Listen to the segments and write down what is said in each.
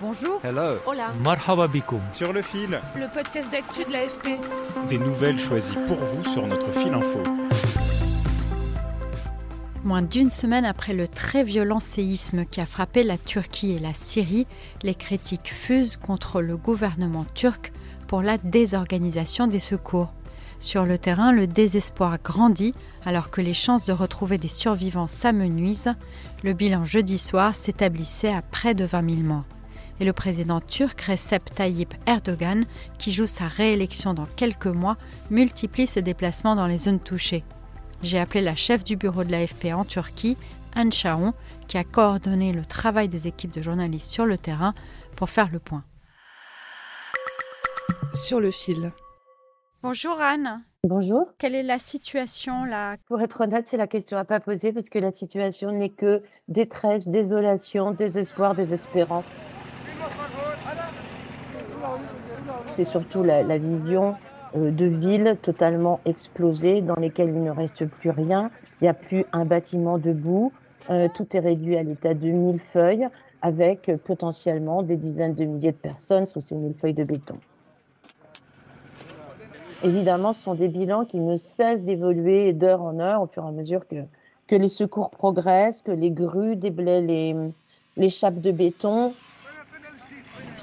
Bonjour. Hello. Hola. Marhaba. Sur le fil, Le podcast d'actu de l'AFP. des nouvelles choisies pour vous sur notre fil info. Moins d'une semaine après le très violent séisme qui a frappé la Turquie et la Syrie, les critiques fusent contre le gouvernement turc pour la désorganisation des secours. Sur le terrain, le désespoir grandit alors que les chances de retrouver des survivants s'amenuisent. Le bilan jeudi soir s'établissait à près de 20 000 morts. Et le président turc Recep Tayyip Erdogan, qui joue sa réélection dans quelques mois, multiplie ses déplacements dans les zones touchées. J'ai appelé la chef du bureau de l'AFP en Turquie, Anne Chaon, qui a coordonné le travail des équipes de journalistes sur le terrain pour faire le point. Sur le fil. Bonjour Anne. Bonjour. Quelle est la situation là? Pour être honnête, c'est la question à pas poser parce que la situation n'est que détresse, désolation, désespoir, désespérance. C'est surtout la, vision euh, de villes totalement explosées dans lesquelles il ne reste plus rien. Il n'y a plus un bâtiment debout. Euh, tout est réduit à l'état de mille feuilles avec euh, potentiellement des dizaines de milliers de personnes sous ces mille feuilles de béton. Évidemment, ce sont des bilans qui ne cessent d'évoluer d'heure en heure au fur et à mesure que, que les secours progressent, que les grues déblaient les, les chapes de béton.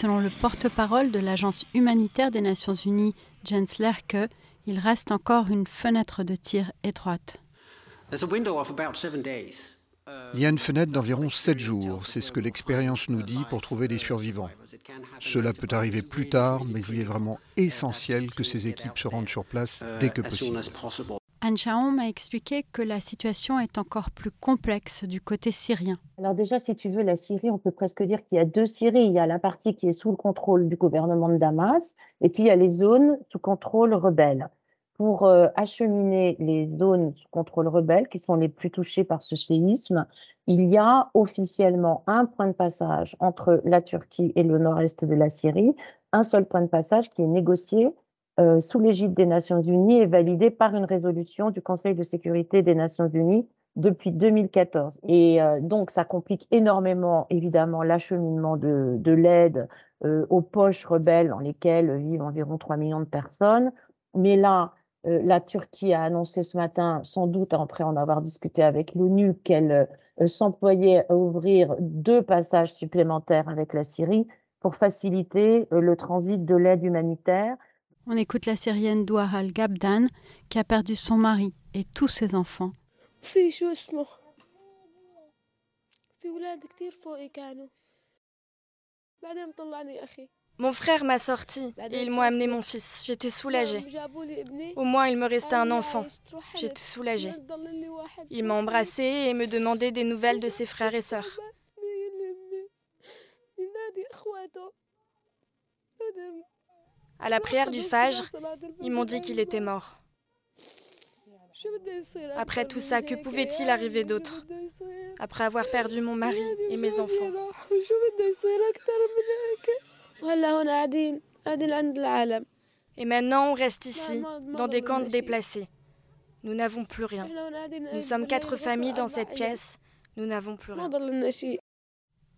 Selon le porte-parole de l'agence humanitaire des Nations Unies, Jens Lerke, il reste encore une fenêtre de tir étroite. Il y a une fenêtre d'environ 7 jours, c'est ce que l'expérience nous dit pour trouver des survivants. Cela peut arriver plus tard, mais il est vraiment essentiel que ces équipes se rendent sur place dès que possible. Anne Chaon m'a expliqué que la situation est encore plus complexe du côté syrien. Alors déjà, si tu veux, la Syrie, on peut presque dire qu'il y a deux Syries. Il y a la partie qui est sous le contrôle du gouvernement de Damas, et puis il y a les zones sous contrôle rebelle. Pour euh, acheminer les zones sous contrôle rebelle, qui sont les plus touchées par ce séisme, il y a officiellement un point de passage entre la Turquie et le nord-est de la Syrie, un seul point de passage qui est négocié euh, sous l'égide des Nations Unies et validé par une résolution du Conseil de sécurité des Nations Unies depuis 2014. Et euh, donc, ça complique énormément, évidemment, l'acheminement de, de l'aide euh, aux poches rebelles dans lesquelles vivent environ 3 millions de personnes. Mais là, euh, la Turquie a annoncé ce matin, sans doute après en avoir discuté avec l'ONU, qu'elle euh, s'employait à ouvrir deux passages supplémentaires avec la Syrie pour faciliter euh, le transit de l'aide humanitaire. On écoute la Syrienne Douar al-Gabdan qui a perdu son mari et tous ses enfants. Mon frère m'a sorti et ils m'ont amené mon fils. J'étais soulagée. Au moins, il me restait un enfant. J'étais soulagée. Il m'a embrassée et me demandait des nouvelles de ses frères et sœurs. À la prière du Fajr, ils m'ont dit qu'il était mort. Après tout ça, que pouvait-il arriver d'autre Après avoir perdu mon mari et mes enfants. Et maintenant, on reste ici, dans des camps déplacés. Nous n'avons plus rien. Nous sommes quatre familles dans cette pièce. Nous n'avons plus rien.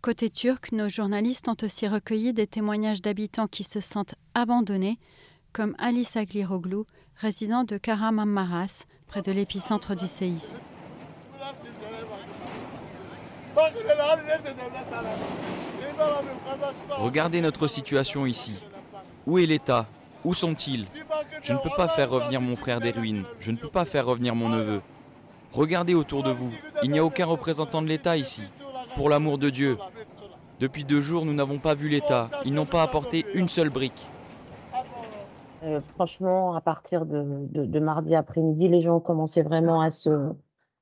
Côté turc, nos journalistes ont aussi recueilli des témoignages d'habitants qui se sentent abandonnés, comme Alice Agliroglu, résident de Karamammaras, près de l'épicentre du séisme. Regardez notre situation ici. Où est l'État? Où sont-ils? Je ne peux pas faire revenir mon frère des ruines. Je ne peux pas faire revenir mon neveu. Regardez autour de vous. Il n'y a aucun représentant de l'État ici. Pour l'amour de Dieu. Depuis deux jours, nous n'avons pas vu l'État. Ils n'ont pas apporté une seule brique. Euh, franchement, à partir de, mardi après-midi, les gens ont commencé vraiment à se,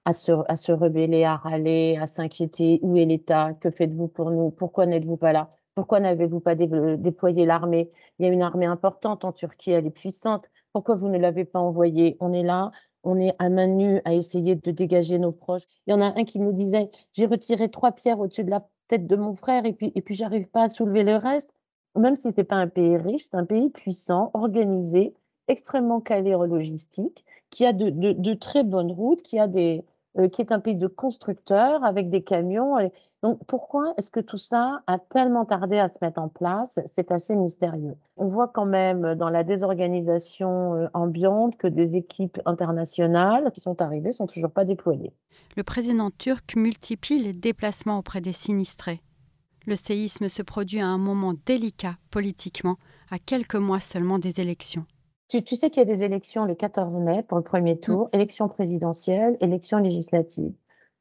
à se, à se rebeller, à râler, à s'inquiéter. Où est l'État? Que faites-vous pour nous? Pourquoi n'êtes-vous pas là? Pourquoi n'avez-vous pas déployé l'armée? Il y a une armée importante en Turquie, elle est puissante. Pourquoi vous ne l'avez pas envoyée? On est là, on est à main nue à essayer de dégager nos proches. Il y en a un qui nous disait J'ai retiré trois pierres au-dessus de la tête de mon frère et puis, et puis j'arrive pas à soulever le reste. Même si ce n'est pas un pays riche, c'est un pays puissant, organisé, extrêmement calé en logistique, qui a de, de très bonnes routes, qui a des, euh, qui est un pays de constructeurs avec des camions. Donc pourquoi est-ce que tout ça a tellement tardé à se mettre en place? C'est assez mystérieux. On voit quand même dans la désorganisation euh, ambiante que des équipes internationales qui sont arrivées sont toujours pas déployées. Le président turc multiplie les déplacements auprès des sinistrés. Le séisme se produit à un moment délicat politiquement, à quelques mois seulement des élections. Tu, sais qu'il y a des élections le 14 mai pour le premier mmh. tour, élections présidentielles, élections législatives.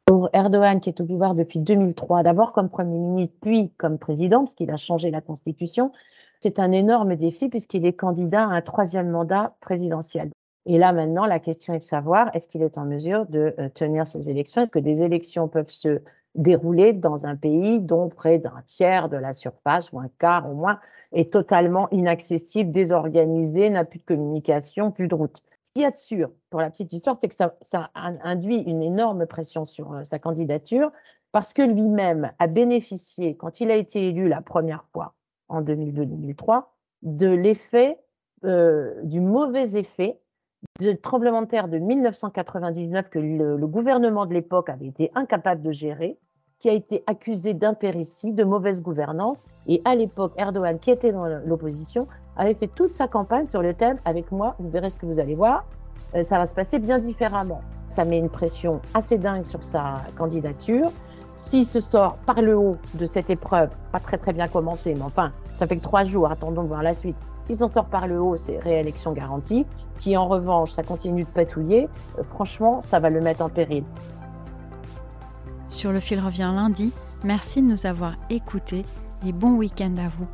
Pour Erdogan, qui est au pouvoir depuis 2003, d'abord comme Premier ministre, puis comme président, parce qu'il a changé la Constitution, c'est un énorme défi puisqu'il est candidat à un troisième mandat présidentiel. Et là, maintenant, la question est de savoir, est-ce qu'il est en mesure de euh, tenir ces élections? Est-ce que des élections peuvent se déroulé dans un pays dont près d'un tiers de la surface ou un quart au moins est totalement inaccessible, désorganisé, n'a plus de communication, plus de route. Ce qu'il y a de sûr, pour la petite histoire, c'est que ça, induit une énorme pression sur euh, sa candidature parce que lui-même a bénéficié, quand il a été élu la première fois en 2002-2003, de l'effet, euh, du mauvais effet du tremblement de terre de 1999 que le gouvernement de l'époque avait été incapable de gérer qui a été accusé d'impéritie, de mauvaise gouvernance. Et à l'époque, Erdogan, qui était dans l'opposition, avait fait toute sa campagne sur le thème Avec moi, vous verrez ce que vous allez voir, euh, ça va se passer bien différemment. Ça met une pression assez dingue sur sa candidature. S'il se sort par le haut de cette épreuve, pas très très bien commencé, mais enfin, ça fait que trois jours, attendons de voir la suite. S'il s'en sort par le haut, c'est réélection garantie. Si en revanche, ça continue de patouiller, euh, franchement, ça va le mettre en péril. Sur le fil revient lundi. Merci de nous avoir écoutés et bon week-end à vous.